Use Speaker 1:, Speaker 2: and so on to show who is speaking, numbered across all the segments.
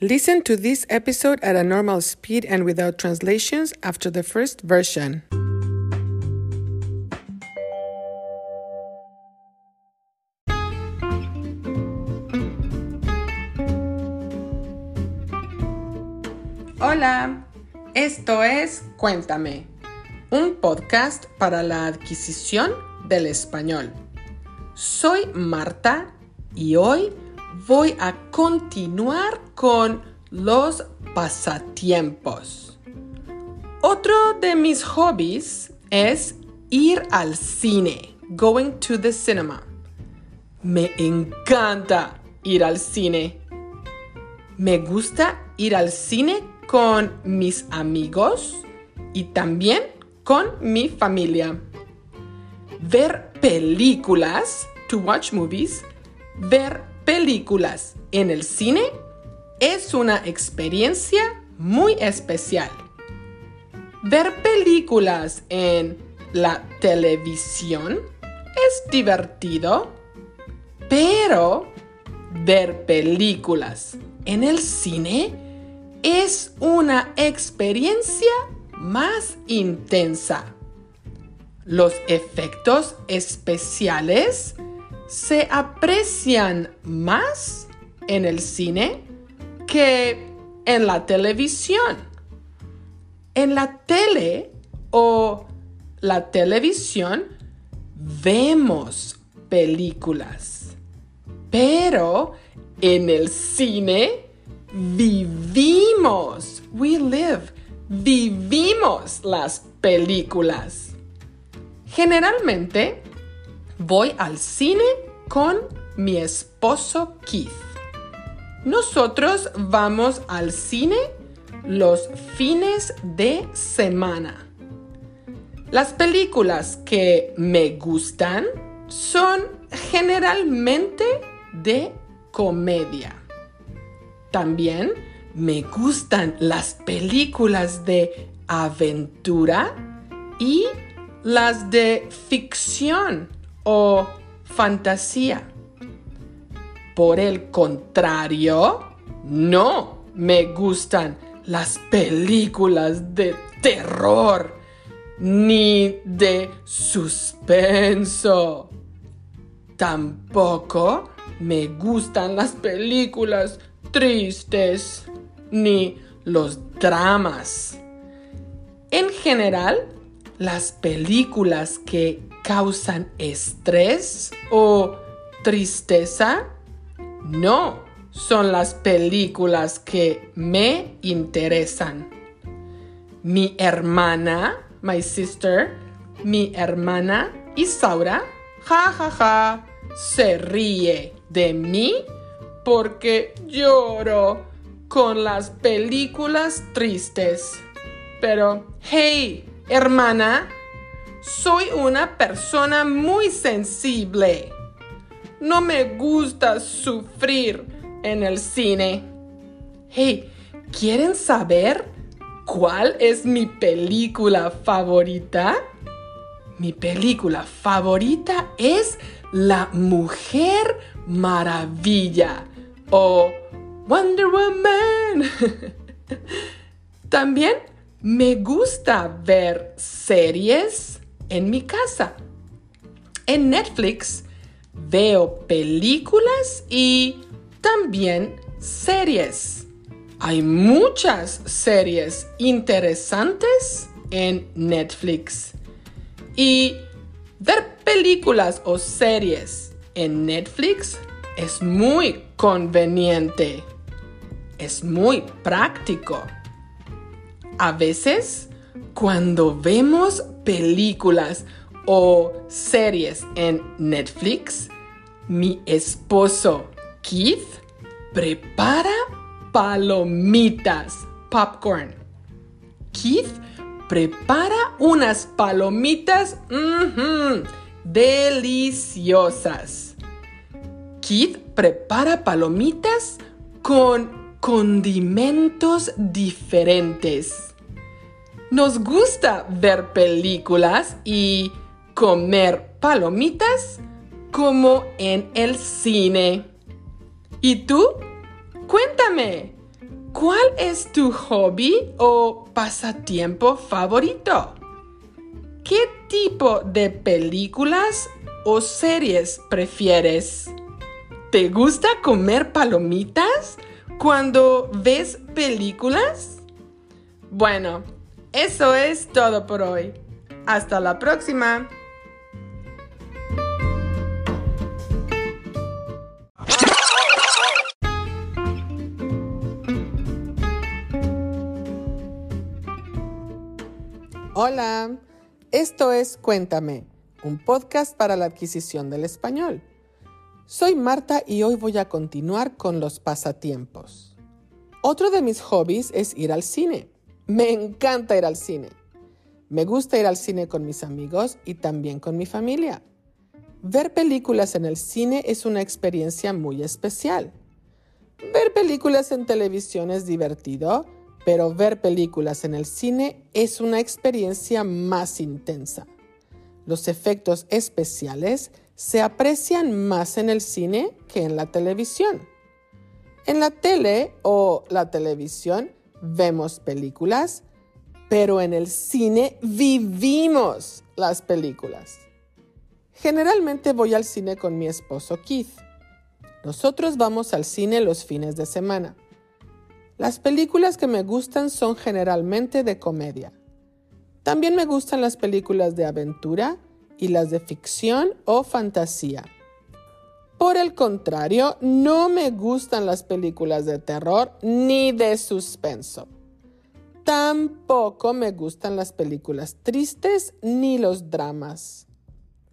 Speaker 1: Listen to this episode at a normal speed and without translations after the first version. Hola, esto es Cuéntame, un podcast para la adquisición del español. Soy Marta y hoy voy a continuar con los pasatiempos. Otro de mis hobbies es ir al cine, going to the cinema. Me encanta ir al cine. Me gusta ir al cine con mis amigos y también con mi familia. Ver películas, to watch movies, ver películas en el cine es una experiencia muy especial. Ver películas en la televisión es divertido, pero ver películas en el cine es una experiencia más intensa. Los efectos especiales se aprecian más en el cine que en la televisión. En la tele o la televisión vemos películas, pero en el cine vivimos, we live, vivimos las películas. Generalmente voy al cine con mi esposo Keith. Nosotros vamos al cine los fines de semana. Las películas que me gustan son generalmente de comedia. También me gustan las películas de aventura y las de ficción o fantasía. Por el contrario, no me gustan las películas de terror ni de suspenso. Tampoco me gustan las películas tristes ni los dramas. En general, las películas que causan estrés o tristeza? No, son las películas que me interesan. Mi hermana, my sister, mi hermana Isaura, ja ja ja, se ríe de mí porque lloro con las películas tristes. Pero, hey, hermana, soy una persona muy sensible. No me gusta sufrir en el cine. Hey, ¿quieren saber cuál es mi película favorita? Mi película favorita es La Mujer Maravilla o Wonder Woman. También me gusta ver series en mi casa. En Netflix veo películas y también series. Hay muchas series interesantes en Netflix. Y ver películas o series en Netflix es muy conveniente. Es muy práctico. A veces, cuando vemos películas o series en Netflix, mi esposo Keith prepara palomitas, popcorn. Keith prepara unas palomitas deliciosas. Keith prepara palomitas con condimentos diferentes. Nos gusta ver películas y comer palomitas como en el cine. ¿Y tú? Cuéntame, ¿Cuál es tu hobby o pasatiempo favorito? ¿Qué tipo de películas o series prefieres? ¿Te gusta comer palomitas cuando ves películas? Bueno, eso es todo por hoy. Hasta la próxima. Hola, esto es Cuéntame, un podcast para la adquisición del español. Soy Marta y hoy voy a continuar con los pasatiempos. Otro de mis hobbies es ir al cine. Me encanta ir al cine. Me gusta ir al cine con mis amigos y también con mi familia. Ver películas en el cine es una experiencia muy especial. Ver películas en televisión es divertido, pero ver películas en el cine es una experiencia más intensa. Los efectos especiales se aprecian más en el cine que en la televisión. En la tele o la televisión vemos películas, pero en el cine vivimos las películas. Generalmente voy al cine con mi esposo Keith. Nosotros vamos al cine los fines de semana. Las películas que me gustan son generalmente de comedia. También me gustan las películas de aventura y las de ficción o fantasía. Por el contrario, no me gustan las películas de terror ni de suspenso. Tampoco me gustan las películas tristes ni los dramas.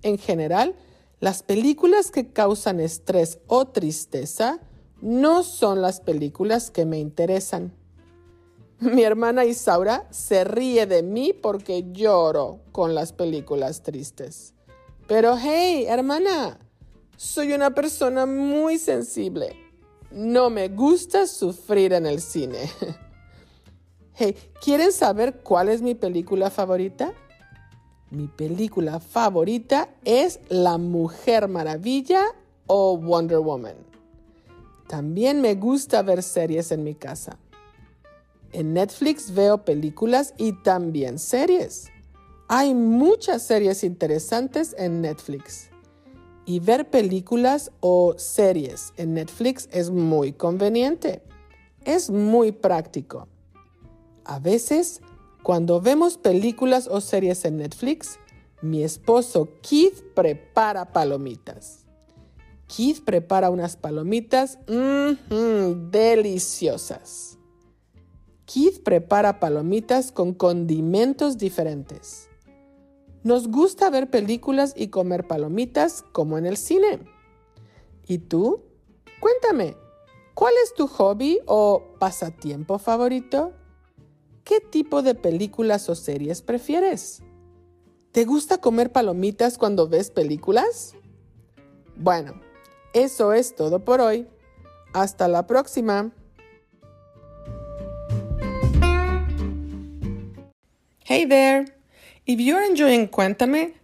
Speaker 1: En general, las películas que causan estrés o tristeza no son las películas que me interesan. Mi hermana Isaura se ríe de mí porque lloro con las películas tristes. Pero hey, hermana, soy una persona muy sensible. No me gusta sufrir en el cine. Hey, ¿quieren saber cuál es mi película favorita? Mi película favorita es La Mujer Maravilla o Wonder Woman. También me gusta ver series en mi casa. En Netflix veo películas y también series. Hay muchas series interesantes en Netflix. Y ver películas o series en Netflix es muy conveniente. Es muy práctico. A veces, cuando vemos películas o series en Netflix, mi esposo Keith prepara palomitas. Keith prepara unas palomitas deliciosas. Keith prepara palomitas con condimentos diferentes. Nos gusta ver películas y comer palomitas como en el cine. ¿Y tú? Cuéntame, ¿cuál es tu hobby o pasatiempo favorito? ¿Qué tipo de películas o series prefieres? ¿Te gusta comer palomitas cuando ves películas? Bueno, eso es todo por hoy. Hasta la próxima. Hey there! If you're enjoying Cuéntame,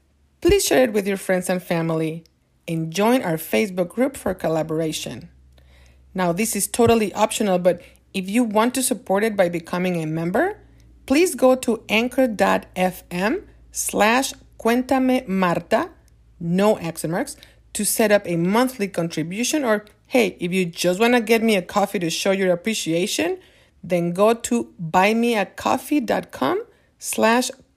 Speaker 1: please share it with your friends and family and join our Facebook group for collaboration. Now, this is totally optional, but if you want to support it by becoming a member, please go to anchor.fm slash Cuéntame Marta, no accent marks, to set up a monthly contribution or hey, if you just want to get me a coffee to show your appreciation, then go to buymeacoffee.com slash